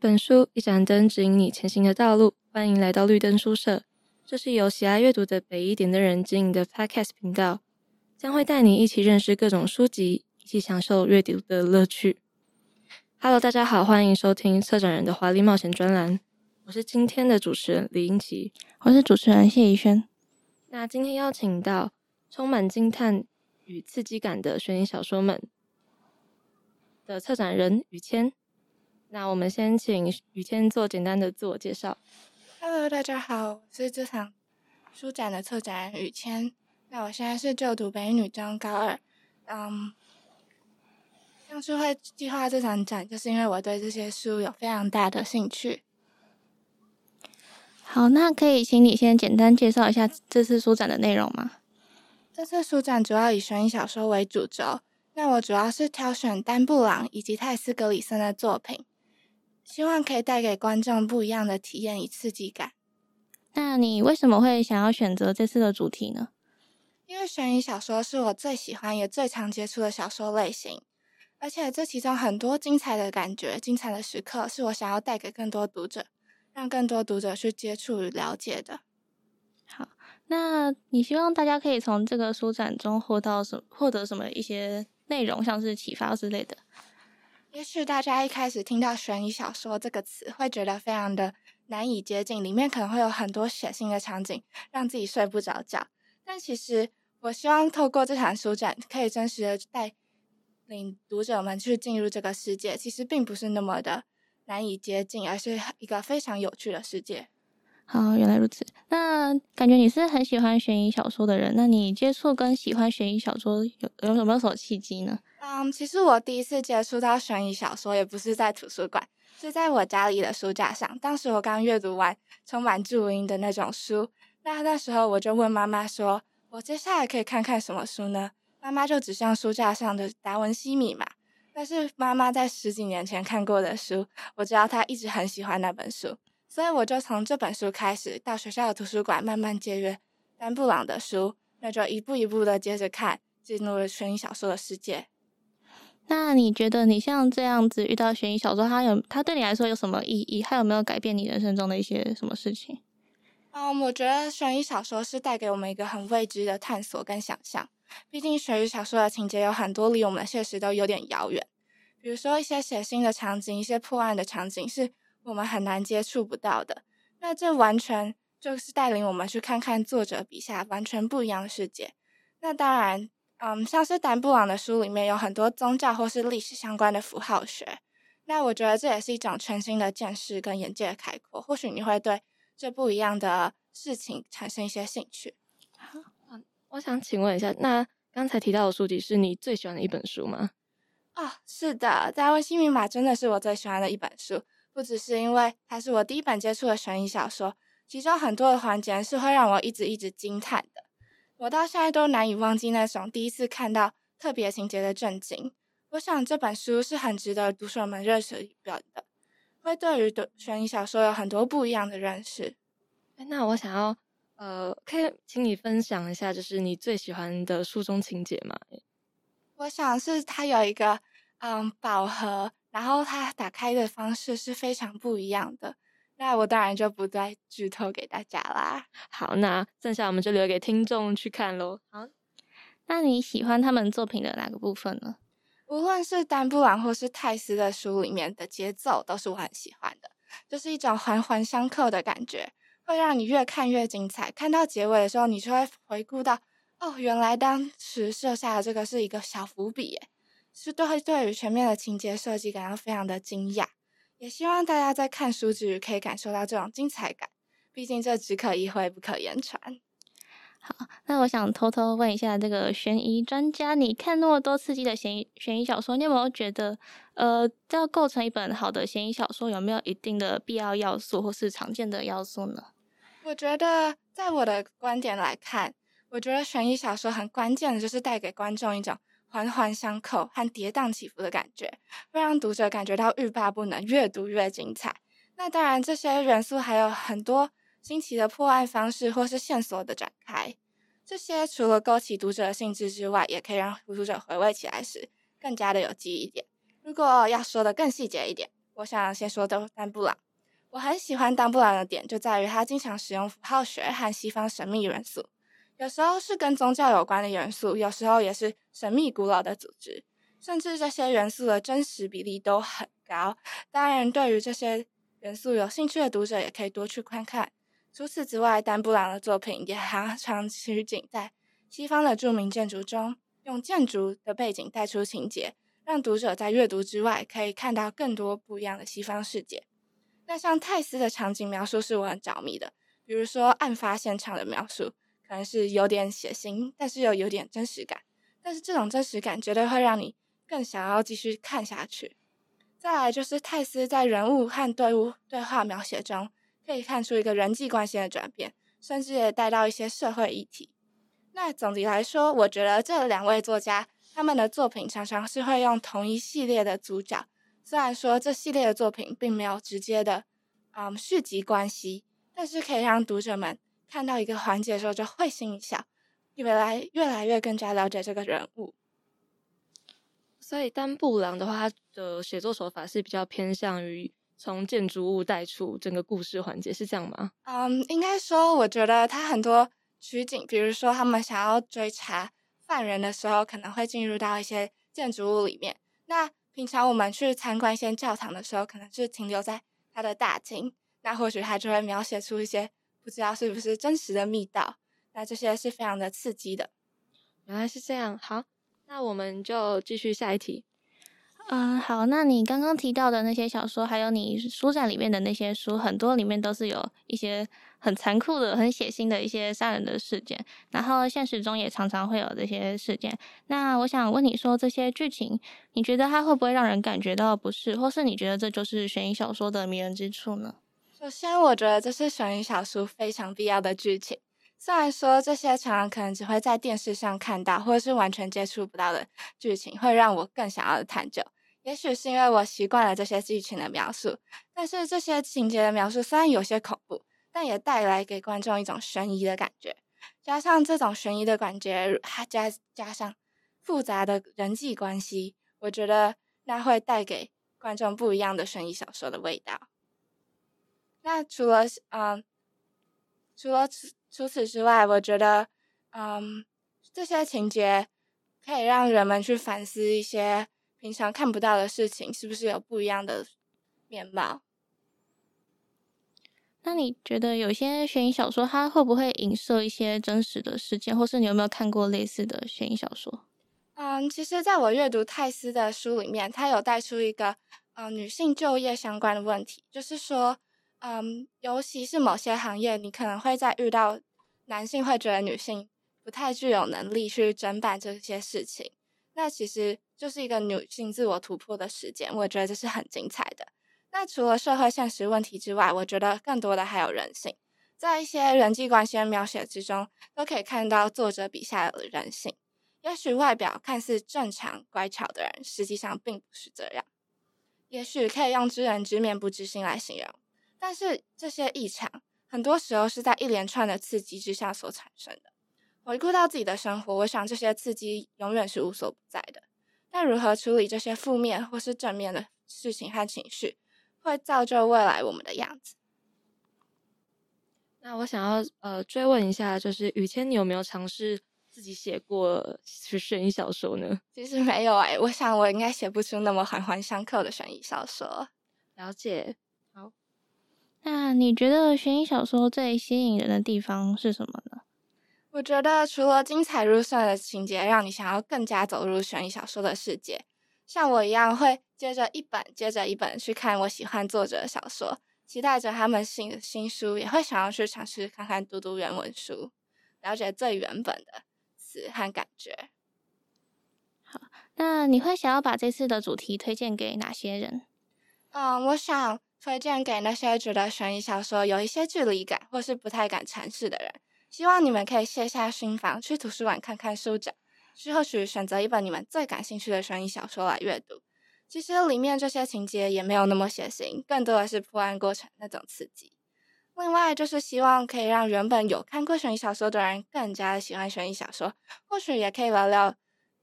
本书，一盏灯，指引你前行的道路。欢迎来到绿灯书社，这是由喜爱阅读的北一点的人经营的 Podcast 频道，将会带你一起认识各种书籍，一起享受阅读的乐趣。Hello，大家好，欢迎收听策展人的华丽冒险专栏。我是今天的主持人李英奇，我是主持人谢宜轩。那今天邀请到充满惊叹与刺激感的悬疑小说们的策展人于谦。那我们先请雨谦做简单的自我介绍。Hello，大家好，我是这场书展的策展人雨谦。那我现在是就读北一女中高二。嗯，当初会计划这场展，就是因为我对这些书有非常大的兴趣。好，那可以请你先简单介绍一下这次书展的内容吗？这次书展主要以悬疑小说为主轴，那我主要是挑选丹布朗以及泰斯格里森的作品。希望可以带给观众不一样的体验与刺激感。那你为什么会想要选择这次的主题呢？因为悬疑小说是我最喜欢也最常接触的小说类型，而且这其中很多精彩的感觉、精彩的时刻，是我想要带给更多读者，让更多读者去接触与了解的。好，那你希望大家可以从这个书展中获到什么？获得什么一些内容，像是启发之类的？也许大家一开始听到悬疑小说这个词，会觉得非常的难以接近，里面可能会有很多血腥的场景，让自己睡不着觉。但其实，我希望透过这场书展，可以真实的带领读者们去进入这个世界。其实并不是那么的难以接近，而是一个非常有趣的世界。好，原来如此。那感觉你是很喜欢悬疑小说的人，那你接触跟喜欢悬疑小说有有什么什么契机呢？嗯其实我第一次接触到悬疑小说，也不是在图书馆，是在我家里的书架上。当时我刚阅读完充满注音的那种书，那那时候我就问妈妈说：“我接下来可以看看什么书呢？”妈妈就指向书架上的《达文西密码》，那是妈妈在十几年前看过的书，我知道她一直很喜欢那本书，所以我就从这本书开始，到学校的图书馆慢慢借阅丹布朗的书，那就一步一步的接着看，进入了悬疑小说的世界。那你觉得你像这样子遇到悬疑小说，它有它对你来说有什么意义？它有没有改变你人生中的一些什么事情？嗯，um, 我觉得悬疑小说是带给我们一个很未知的探索跟想象。毕竟悬疑小说的情节有很多离我们的现实都有点遥远，比如说一些血腥的场景、一些破案的场景，是我们很难接触不到的。那这完全就是带领我们去看看作者笔下完全不一样的世界。那当然。嗯，像是丹布朗的书里面有很多宗教或是历史相关的符号学，那我觉得这也是一种全新的见识跟眼界的开阔。或许你会对这不一样的事情产生一些兴趣。好，我想请问一下，那刚才提到的书籍是你最喜欢的一本书吗？啊、哦，是的，《达文西密码》真的是我最喜欢的一本书，不只是因为它是我第一本接触的悬疑小说，其中很多的环节是会让我一直一直惊叹的。我到现在都难以忘记那种第一次看到特别情节的震惊。我想这本书是很值得读者们认识一本的，会对于的悬疑小说有很多不一样的认识。那我想要，呃，可以请你分享一下，就是你最喜欢的书中情节吗？我想是它有一个嗯宝盒，然后它打开的方式是非常不一样的。那我当然就不再剧透给大家啦。好，那剩下我们就留给听众去看喽。好，那你喜欢他们作品的哪个部分呢？无论是丹布朗或是泰斯的书里面的节奏，都是我很喜欢的，就是一种环环相扣的感觉，会让你越看越精彩。看到结尾的时候，你就会回顾到，哦，原来当时设下的这个是一个小伏笔，耶，是都会对于全面的情节设计感到非常的惊讶。也希望大家在看书之余可以感受到这种精彩感，毕竟这只可意会不可言传。好，那我想偷偷问一下这个悬疑专家，你看那么多刺激的悬疑悬疑小说，你有没有觉得，呃，要构成一本好的悬疑小说，有没有一定的必要要素或是常见的要素呢？我觉得，在我的观点来看，我觉得悬疑小说很关键的就是带给观众一种。环环相扣和跌宕起伏的感觉，会让读者感觉到欲罢不能，越读越精彩。那当然，这些元素还有很多新奇的破案方式或是线索的展开。这些除了勾起读者的兴致之外，也可以让读者回味起来时更加的有记忆点。如果要说的更细节一点，我想先说的丹布朗。我很喜欢丹布朗的点就在于他经常使用符号学和西方神秘元素，有时候是跟宗教有关的元素，有时候也是神秘古老的组织，甚至这些元素的真实比例都很高。当然，对于这些元素有兴趣的读者也可以多去看看。除此之外，丹布朗的作品也常常取景在西方的著名建筑中，用建筑的背景带出情节，让读者在阅读之外可以看到更多不一样的西方世界。那像泰斯的场景描述是我很着迷的，比如说案发现场的描述，可能是有点血腥，但是又有点真实感。但是这种真实感绝对会让你更想要继续看下去。再来就是泰斯在人物和队伍对话描写中，可以看出一个人际关系的转变，甚至也带到一些社会议题。那总体来说，我觉得这两位作家他们的作品常常是会用同一系列的主角，虽然说这系列的作品并没有直接的嗯续集关系，但是可以让读者们看到一个环节的时候就会心一笑，越来越来越更加了解这个人物。所以丹布朗的话，他的写作手法是比较偏向于。从建筑物带出整个故事环节是这样吗？嗯，应该说，我觉得他很多取景，比如说他们想要追查犯人的时候，可能会进入到一些建筑物里面。那平常我们去参观一些教堂的时候，可能是停留在他的大厅，那或许他就会描写出一些不知道是不是真实的密道。那这些是非常的刺激的。原来是这样。好，那我们就继续下一题。嗯，好，那你刚刚提到的那些小说，还有你书展里面的那些书，很多里面都是有一些很残酷的、很血腥的一些杀人的事件，然后现实中也常常会有这些事件。那我想问你说，这些剧情，你觉得它会不会让人感觉到不适，或是你觉得这就是悬疑小说的迷人之处呢？首先，我觉得这是悬疑小说非常必要的剧情。虽然说这些常常可能只会在电视上看到，或者是完全接触不到的剧情，会让我更想要探究。也许是因为我习惯了这些剧情的描述，但是这些情节的描述虽然有些恐怖，但也带来给观众一种悬疑的感觉。加上这种悬疑的感觉，还加加上复杂的人际关系，我觉得那会带给观众不一样的悬疑小说的味道。那除了嗯，除了除除此之外，我觉得嗯，这些情节可以让人们去反思一些。平常看不到的事情，是不是有不一样的面貌？那你觉得有些悬疑小说，它会不会影射一些真实的事件，或是你有没有看过类似的悬疑小说？嗯，其实在我阅读泰斯的书里面，他有带出一个嗯女性就业相关的问题，就是说，嗯，尤其是某些行业，你可能会在遇到男性会觉得女性不太具有能力去侦办这些事情。那其实就是一个女性自我突破的时间，我觉得这是很精彩的。那除了社会现实问题之外，我觉得更多的还有人性，在一些人际关系的描写之中，都可以看到作者笔下的人性。也许外表看似正常乖巧的人，实际上并不是这样。也许可以用知人知面不知心来形容，但是这些异常，很多时候是在一连串的刺激之下所产生的。回顾到自己的生活，我想这些刺激永远是无所不在的。但如何处理这些负面或是正面的事情和情绪，会造就未来我们的样子。那我想要呃追问一下，就是雨谦，你有没有尝试自己写过悬疑小说呢？其实没有哎、欸，我想我应该写不出那么环环相扣的悬疑小说。了解。好，那你觉得悬疑小说最吸引人的地方是什么呢？我觉得除了精彩入胜的情节，让你想要更加走入悬疑小说的世界，像我一样会接着一本接着一本去看我喜欢作者的小说，期待着他们新的新书，也会想要去尝试看看读读原文书，了解最原本的词和感觉。好，那你会想要把这次的主题推荐给哪些人？嗯，我想推荐给那些觉得悬疑小说有一些距离感，或是不太敢尝试的人。希望你们可以卸下心防，去图书馆看看书展，去或许选择一本你们最感兴趣的悬疑小说来阅读。其实里面这些情节也没有那么血腥，更多的是破案过程那种刺激。另外，就是希望可以让原本有看过悬疑小说的人更加的喜欢悬疑小说，或许也可以聊聊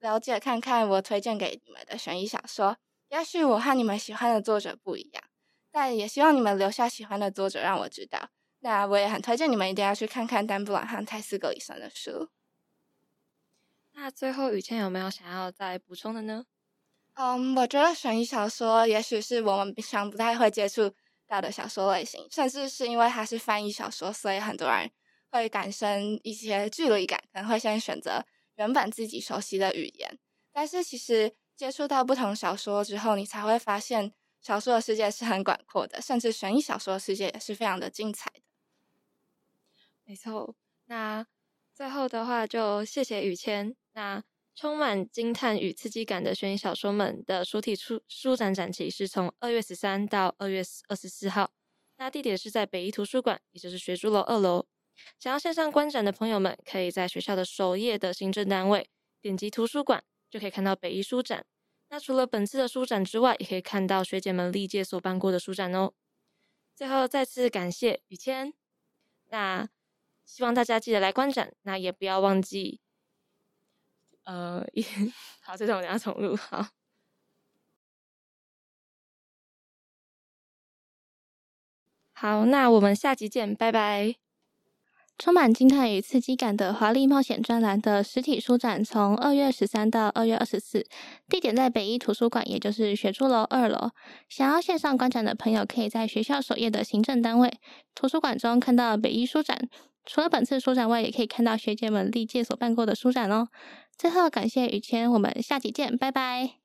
了解看看我推荐给你们的悬疑小说，也许我和你们喜欢的作者不一样，但也希望你们留下喜欢的作者让我知道。那我也很推荐你们一定要去看看丹布朗和泰斯格里森的书。那最后雨倩有没有想要再补充的呢？嗯，um, 我觉得悬疑小说也许是我们平常不太会接触到的小说类型，甚至是因为它是翻译小说，所以很多人会感生一些距离感，可能会先选择原本自己熟悉的语言。但是其实接触到不同小说之后，你才会发现小说的世界是很广阔的，甚至悬疑小说的世界也是非常的精彩的。没错，那最后的话就谢谢雨千。那充满惊叹与刺激感的悬疑小说们的书体书书展展期是从二月十三到二月二十四号，那地点是在北一图书馆，也就是学珠楼二楼。想要线上观展的朋友们，可以在学校的首页的行政单位点击图书馆，就可以看到北一书展。那除了本次的书展之外，也可以看到学姐们历届所办过的书展哦。最后再次感谢雨千，那希望大家记得来观展，那也不要忘记。呃，好，这种我等下重录。好，好，那我们下集见，拜拜。充满惊叹与刺激感的华丽冒险专栏的实体书展，从二月十三到二月二十四，地点在北一图书馆，也就是学珠楼二楼。想要线上观展的朋友，可以在学校首页的行政单位图书馆中看到北一书展。除了本次书展外，也可以看到学姐们历届所办过的书展哦。最后，感谢雨谦，我们下集见，拜拜。